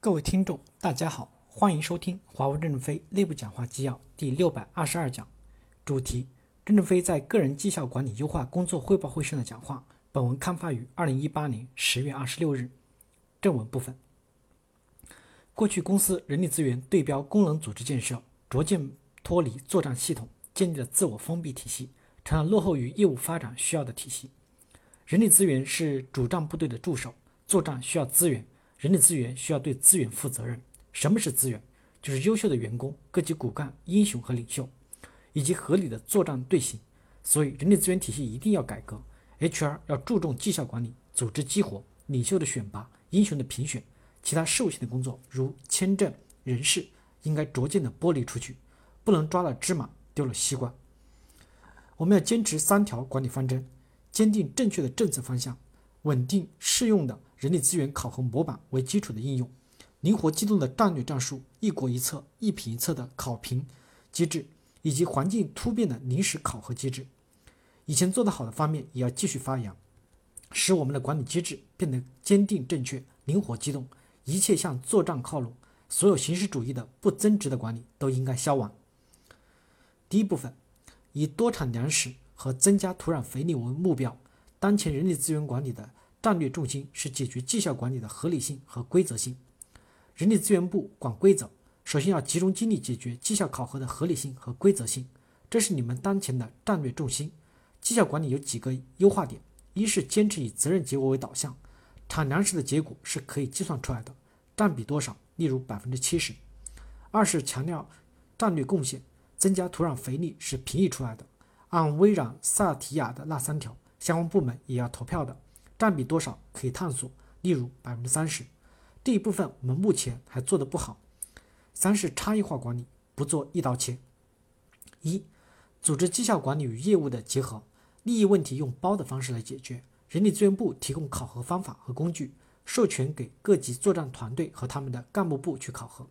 各位听众，大家好，欢迎收听华为任正非内部讲话纪要第六百二十二讲，主题：任正非在个人绩效管理优化工作汇报会上的讲话。本文刊发于二零一八年十月二十六日。正文部分：过去公司人力资源对标功能组织建设，逐渐脱离作战系统，建立了自我封闭体系，成了落后于业务发展需要的体系。人力资源是主战部队的助手，作战需要资源。人力资源需要对资源负责任。什么是资源？就是优秀的员工、各级骨干、英雄和领袖，以及合理的作战队形。所以，人力资源体系一定要改革。HR 要注重绩效管理、组织激活、领袖的选拔、英雄的评选，其他事务性的工作如签证、人事，应该逐渐的剥离出去，不能抓了芝麻丢了西瓜。我们要坚持三条管理方针，坚定正确的政策方向，稳定适用的。人力资源考核模板为基础的应用，灵活机动的战略战术，一国一策、一品一策的考评机制，以及环境突变的临时考核机制，以前做得好的方面也要继续发扬，使我们的管理机制变得坚定正确、灵活机动，一切向作战靠拢，所有形式主义的不增值的管理都应该消亡。第一部分，以多产粮食和增加土壤肥力为目标，当前人力资源管理的。战略重心是解决绩效管理的合理性和规则性。人力资源部管规则，首先要集中精力解决绩效考核的合理性和规则性，这是你们当前的战略重心。绩效管理有几个优化点：一是坚持以责任结果为导向，产粮食的结果是可以计算出来的，占比多少，例如百分之七十；二是强调战略贡献，增加土壤肥力是评议出来的，按微软萨提亚的那三条，相关部门也要投票的。占比多少可以探索，例如百分之三十。这一部分我们目前还做得不好。三是差异化管理，不做一刀切。一、组织绩效管理与业务的结合，利益问题用包的方式来解决。人力资源部提供考核方法和工具，授权给各级作战团队和他们的干部部去考核。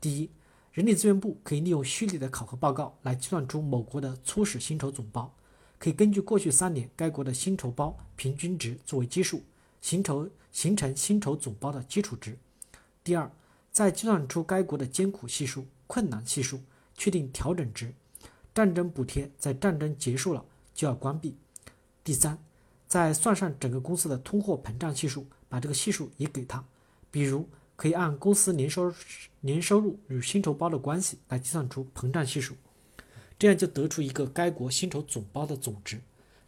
第一，人力资源部可以利用虚拟的考核报告来计算出某国的初始薪酬总包。可以根据过去三年该国的薪酬包平均值作为基数，薪酬形成薪酬总包的基础值。第二，再计算出该国的艰苦系数、困难系数，确定调整值。战争补贴在战争结束了就要关闭。第三，再算上整个公司的通货膨胀系数，把这个系数也给他。比如，可以按公司年收年收入与薪酬包的关系来计算出膨胀系数。这样就得出一个该国薪酬总包的总值，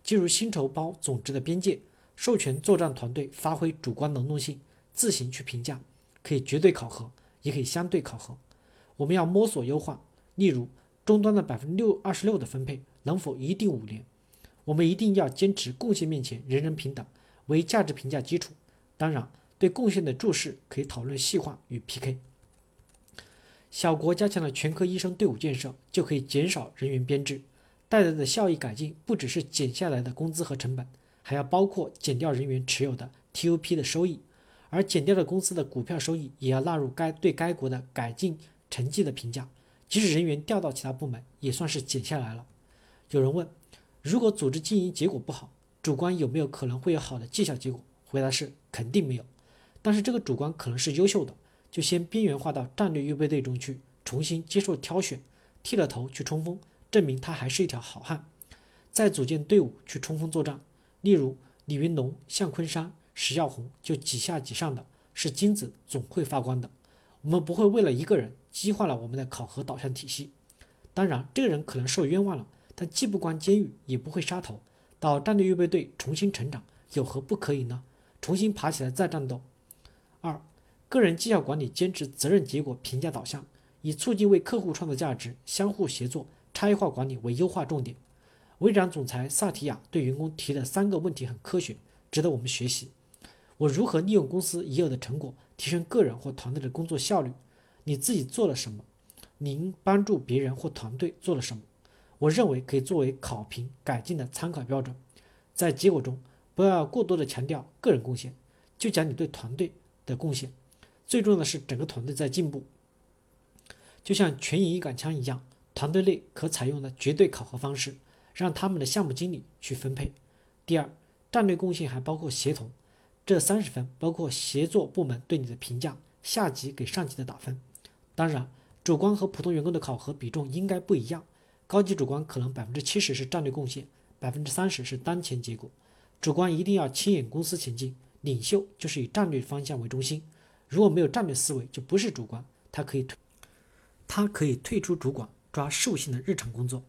进入薪酬包总值的边界，授权作战团队发挥主观能动性，自行去评价，可以绝对考核，也可以相对考核。我们要摸索优化，例如终端的百分之六二十六的分配能否一定五年？我们一定要坚持贡献面前人人平等为价值评价基础。当然，对贡献的注释可以讨论细化与 PK。小国加强了全科医生队伍建设，就可以减少人员编制，带来的效益改进不只是减下来的工资和成本，还要包括减掉人员持有的 TOP 的收益，而减掉的公司的股票收益也要纳入该对该国的改进成绩的评价。即使人员调到其他部门，也算是减下来了。有人问，如果组织经营结果不好，主观有没有可能会有好的绩效结果？回答是肯定没有，但是这个主观可能是优秀的。就先边缘化到战略预备队中去，重新接受挑选，剃了头去冲锋，证明他还是一条好汉。再组建队伍去冲锋作战。例如李云龙、向昆山、石耀红就几下几上的，是金子总会发光的。我们不会为了一个人激化了我们的考核导向体系。当然，这个人可能受冤枉了，但既不关监狱，也不会杀头，到战略预备队重新成长，有何不可以呢？重新爬起来再战斗。二。个人绩效管理坚持责任结果评价导向，以促进为客户创造价值、相互协作、差异化管理为优化重点。微软总裁萨提亚对员工提的三个问题很科学，值得我们学习。我如何利用公司已有的成果提升个人或团队的工作效率？你自己做了什么？您帮助别人或团队做了什么？我认为可以作为考评改进的参考标准。在结果中，不要过多的强调个人贡献，就讲你对团队的贡献。最重要的是，整个团队在进步，就像全营一杆枪一样，团队内可采用的绝对考核方式，让他们的项目经理去分配。第二，战略贡献还包括协同，这三十分包括协作部门对你的评价、下级给上级的打分。当然，主观和普通员工的考核比重应该不一样。高级主观可能百分之七十是战略贡献，百分之三十是当前结果。主观一定要牵引公司前进，领袖就是以战略方向为中心。如果没有战略思维，就不是主观，他可以退，他可以退出主管，抓事务性的日常工作。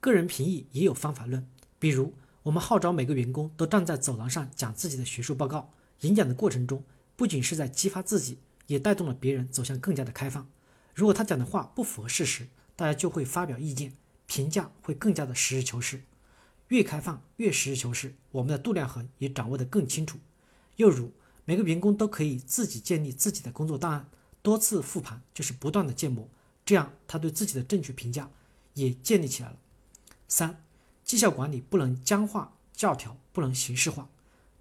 个人评议也有方法论，比如我们号召每个员工都站在走廊上讲自己的学术报告。演讲的过程中，不仅是在激发自己，也带动了别人走向更加的开放。如果他讲的话不符合事实，大家就会发表意见，评价会更加的实事求是。越开放越实事求是，我们的度量衡也掌握得更清楚。又如每个员工都可以自己建立自己的工作档案，多次复盘就是不断的建模，这样他对自己的正确评价也建立起来了。三、绩效管理不能僵化教条，不能形式化。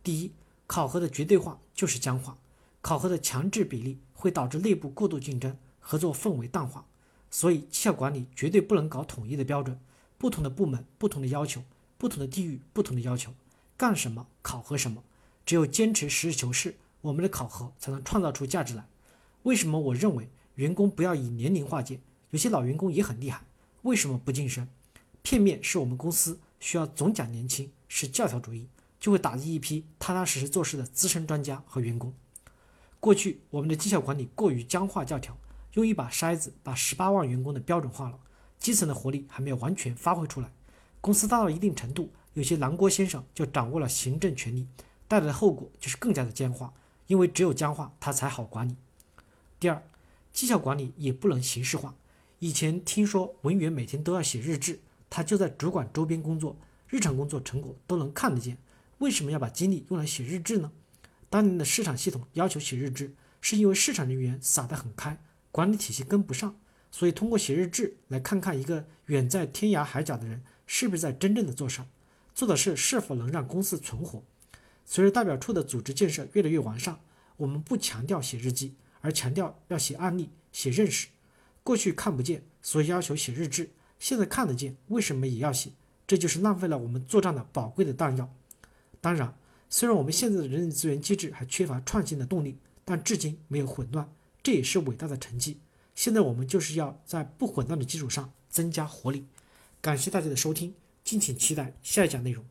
第一，考核的绝对化就是僵化，考核的强制比例会导致内部过度竞争，合作氛围淡化。所以，绩效管理绝对不能搞统一的标准，不同的部门不同的要求，不同的地域不同的要求，干什么考核什么。只有坚持实事求是，我们的考核才能创造出价值来。为什么我认为员工不要以年龄划界？有些老员工也很厉害，为什么不晋升？片面是我们公司需要总讲年轻，是教条主义，就会打击一批踏踏实实做事的资深专家和员工。过去我们的绩效管理过于僵化教条，用一把筛子把十八万员工的标准化了，基层的活力还没有完全发挥出来。公司大到一定程度，有些南郭先生就掌握了行政权力，带来的后果就是更加的僵化，因为只有僵化，它才好管理。第二，绩效管理也不能形式化。以前听说文员每天都要写日志。他就在主管周边工作，日常工作成果都能看得见。为什么要把精力用来写日志呢？当年的市场系统要求写日志，是因为市场人员撒得很开，管理体系跟不上，所以通过写日志来看看一个远在天涯海角的人是不是在真正的做事儿，做的事是否能让公司存活。随着代表处的组织建设越来越完善，我们不强调写日记，而强调要写案例、写认识。过去看不见，所以要求写日志。现在看得见，为什么也要写？这就是浪费了我们作战的宝贵的弹药。当然，虽然我们现在的人力资源机制还缺乏创新的动力，但至今没有混乱，这也是伟大的成绩。现在我们就是要在不混乱的基础上增加活力。感谢大家的收听，敬请期待下一讲内容。